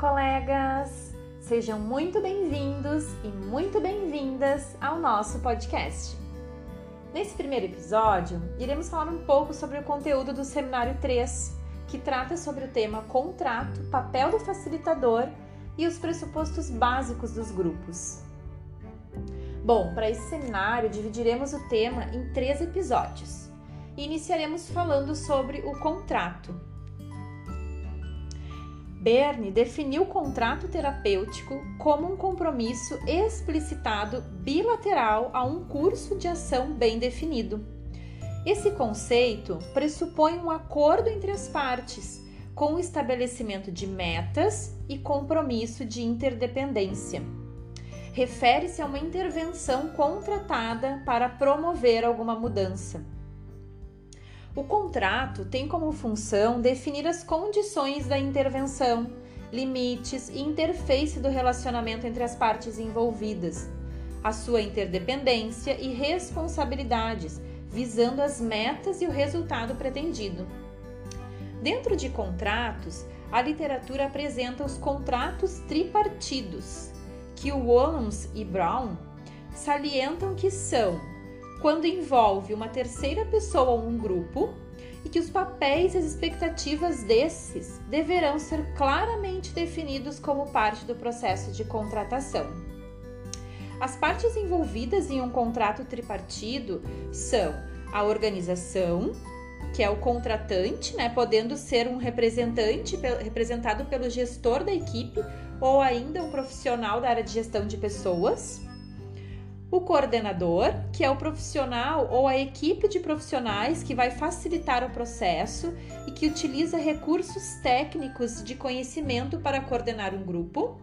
colegas! Sejam muito bem-vindos e muito bem-vindas ao nosso podcast. Nesse primeiro episódio, iremos falar um pouco sobre o conteúdo do seminário 3, que trata sobre o tema contrato, papel do facilitador e os pressupostos básicos dos grupos. Bom, para esse seminário, dividiremos o tema em três episódios e iniciaremos falando sobre o contrato, Berne definiu o contrato terapêutico como um compromisso explicitado bilateral a um curso de ação bem definido. Esse conceito pressupõe um acordo entre as partes, com o estabelecimento de metas e compromisso de interdependência. Refere-se a uma intervenção contratada para promover alguma mudança. O contrato tem como função definir as condições da intervenção, limites e interface do relacionamento entre as partes envolvidas, a sua interdependência e responsabilidades, visando as metas e o resultado pretendido. Dentro de contratos, a literatura apresenta os contratos tripartidos, que Wallens e Brown salientam que são quando envolve uma terceira pessoa ou um grupo e que os papéis e as expectativas desses deverão ser claramente definidos como parte do processo de contratação. As partes envolvidas em um contrato tripartido são a organização, que é o contratante, né, podendo ser um representante representado pelo gestor da equipe ou ainda um profissional da área de gestão de pessoas o coordenador, que é o profissional ou a equipe de profissionais que vai facilitar o processo e que utiliza recursos técnicos de conhecimento para coordenar um grupo,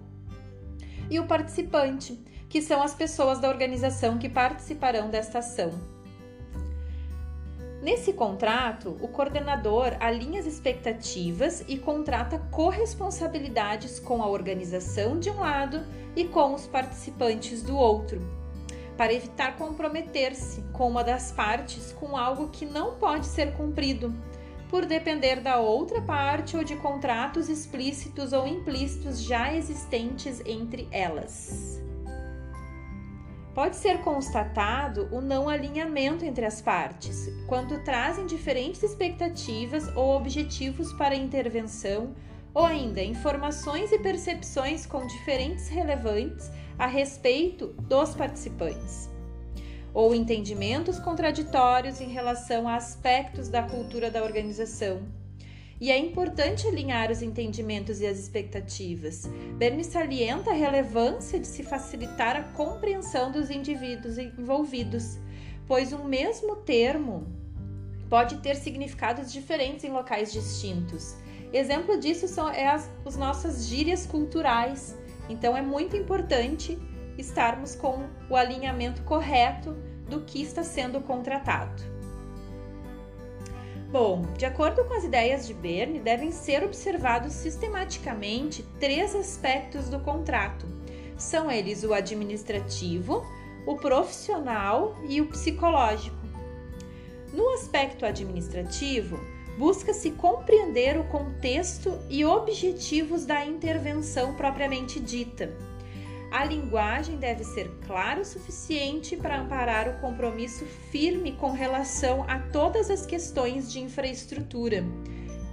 e o participante, que são as pessoas da organização que participarão desta ação. Nesse contrato, o coordenador alinha as expectativas e contrata corresponsabilidades com a organização de um lado e com os participantes do outro para evitar comprometer-se com uma das partes com algo que não pode ser cumprido, por depender da outra parte ou de contratos explícitos ou implícitos já existentes entre elas. Pode ser constatado o não alinhamento entre as partes, quando trazem diferentes expectativas ou objetivos para a intervenção, ou ainda informações e percepções com diferentes relevantes a respeito dos participantes, ou entendimentos contraditórios em relação a aspectos da cultura da organização. E é importante alinhar os entendimentos e as expectativas. Bernie salienta a relevância de se facilitar a compreensão dos indivíduos envolvidos, pois um mesmo termo pode ter significados diferentes em locais distintos. Exemplo disso são é as, as nossas gírias culturais então é muito importante estarmos com o alinhamento correto do que está sendo contratado. Bom, de acordo com as ideias de Berne, devem ser observados sistematicamente três aspectos do contrato. São eles o administrativo, o profissional e o psicológico. No aspecto administrativo, busca-se compreender o contexto e objetivos da intervenção propriamente dita. A linguagem deve ser clara o suficiente para amparar o compromisso firme com relação a todas as questões de infraestrutura,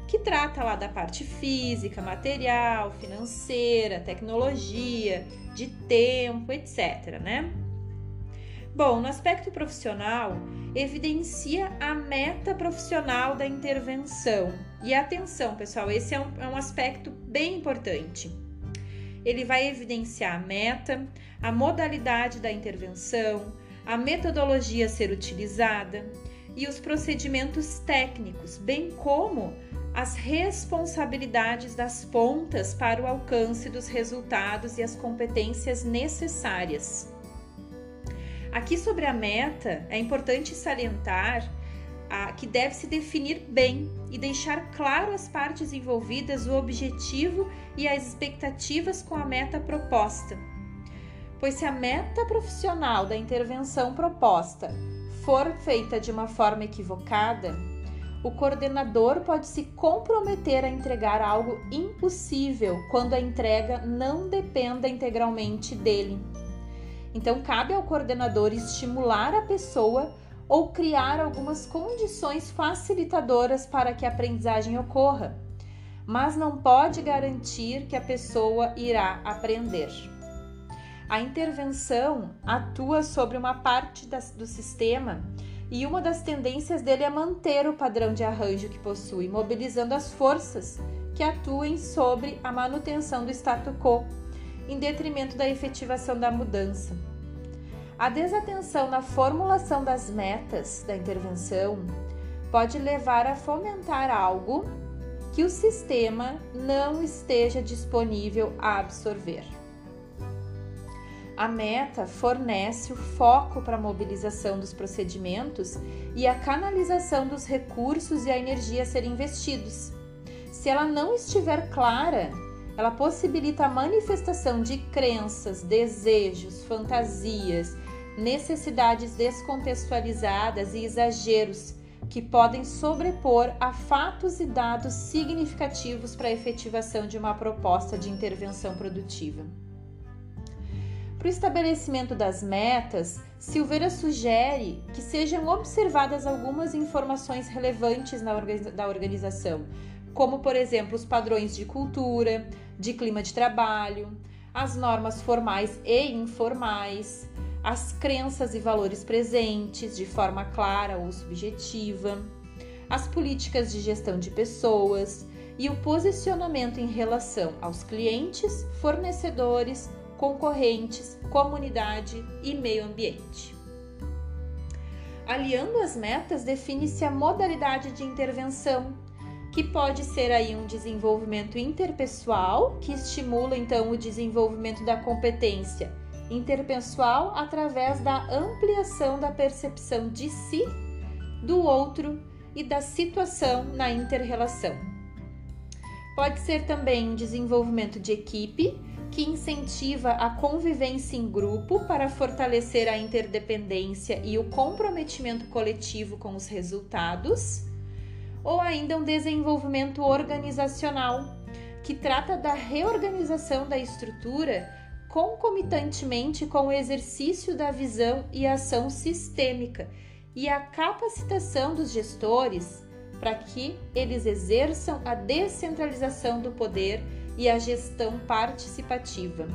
que trata lá da parte física, material, financeira, tecnologia, de tempo, etc, né? Bom, no aspecto profissional, evidencia a meta profissional da intervenção. E atenção, pessoal, esse é um, é um aspecto bem importante. Ele vai evidenciar a meta, a modalidade da intervenção, a metodologia a ser utilizada e os procedimentos técnicos, bem como as responsabilidades das pontas para o alcance dos resultados e as competências necessárias. Aqui sobre a meta, é importante salientar a, que deve se definir bem e deixar claro às partes envolvidas o objetivo e as expectativas com a meta proposta. Pois se a meta profissional da intervenção proposta for feita de uma forma equivocada, o coordenador pode se comprometer a entregar algo impossível quando a entrega não dependa integralmente dele. Então, cabe ao coordenador estimular a pessoa ou criar algumas condições facilitadoras para que a aprendizagem ocorra, mas não pode garantir que a pessoa irá aprender. A intervenção atua sobre uma parte do sistema e uma das tendências dele é manter o padrão de arranjo que possui, mobilizando as forças que atuem sobre a manutenção do status quo, em detrimento da efetivação da mudança. A desatenção na formulação das metas da intervenção pode levar a fomentar algo que o sistema não esteja disponível a absorver. A meta fornece o foco para a mobilização dos procedimentos e a canalização dos recursos e a energia a serem investidos. Se ela não estiver clara, ela possibilita a manifestação de crenças, desejos, fantasias, necessidades descontextualizadas e exageros que podem sobrepor a fatos e dados significativos para a efetivação de uma proposta de intervenção produtiva. Para o estabelecimento das metas, Silveira sugere que sejam observadas algumas informações relevantes na da organização, como, por exemplo, os padrões de cultura, de clima de trabalho, as normas formais e informais, as crenças e valores presentes de forma clara ou subjetiva, as políticas de gestão de pessoas e o posicionamento em relação aos clientes, fornecedores, concorrentes, comunidade e meio ambiente. Aliando as metas, define-se a modalidade de intervenção, que pode ser aí um desenvolvimento interpessoal, que estimula então o desenvolvimento da competência interpessoal através da ampliação da percepção de si, do outro e da situação na interrelação. Pode ser também um desenvolvimento de equipe, que incentiva a convivência em grupo para fortalecer a interdependência e o comprometimento coletivo com os resultados, ou ainda um desenvolvimento organizacional, que trata da reorganização da estrutura concomitantemente com o exercício da visão e ação sistêmica e a capacitação dos gestores para que eles exerçam a descentralização do poder e a gestão participativa.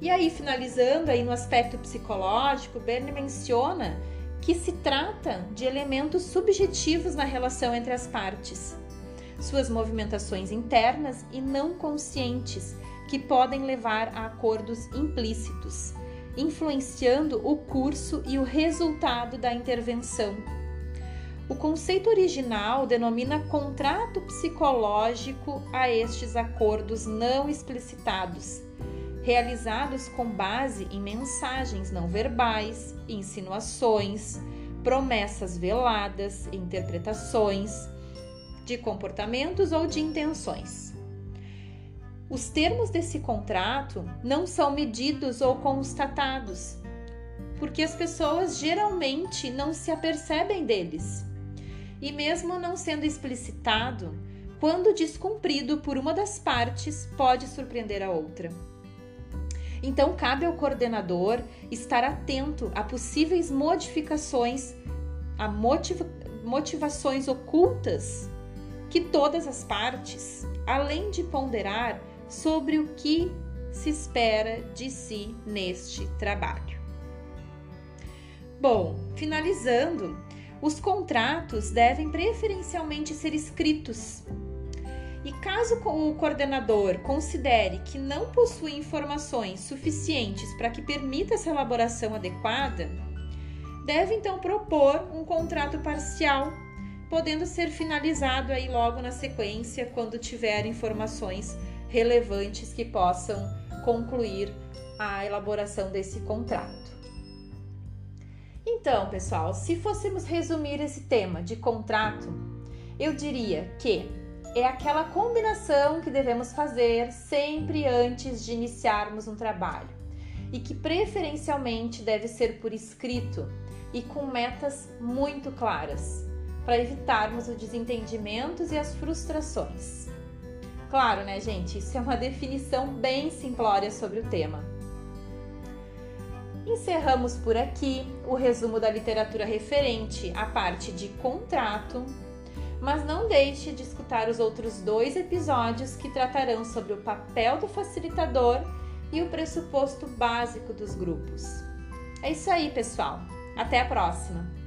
E aí, finalizando aí no aspecto psicológico, Bernie menciona que se trata de elementos subjetivos na relação entre as partes, suas movimentações internas e não conscientes, que podem levar a acordos implícitos, influenciando o curso e o resultado da intervenção. O conceito original denomina contrato psicológico a estes acordos não explicitados, realizados com base em mensagens não verbais, insinuações, promessas veladas, interpretações de comportamentos ou de intenções. Os termos desse contrato não são medidos ou constatados, porque as pessoas geralmente não se apercebem deles e mesmo não sendo explicitado, quando descumprido por uma das partes, pode surpreender a outra. Então, cabe ao coordenador estar atento a possíveis modificações, a motiva motivações ocultas que todas as partes, além de ponderar sobre o que se espera de si neste trabalho. Bom, finalizando, os contratos devem preferencialmente ser escritos. E caso o coordenador considere que não possui informações suficientes para que permita essa elaboração adequada, deve então propor um contrato parcial, podendo ser finalizado aí logo na sequência quando tiver informações relevantes que possam concluir a elaboração desse contrato. Então, pessoal, se fôssemos resumir esse tema de contrato, eu diria que é aquela combinação que devemos fazer sempre antes de iniciarmos um trabalho e que preferencialmente deve ser por escrito e com metas muito claras, para evitarmos os desentendimentos e as frustrações. Claro, né, gente? Isso é uma definição bem simplória sobre o tema. Encerramos por aqui o resumo da literatura referente à parte de contrato, mas não deixe de escutar os outros dois episódios que tratarão sobre o papel do facilitador e o pressuposto básico dos grupos. É isso aí, pessoal. Até a próxima!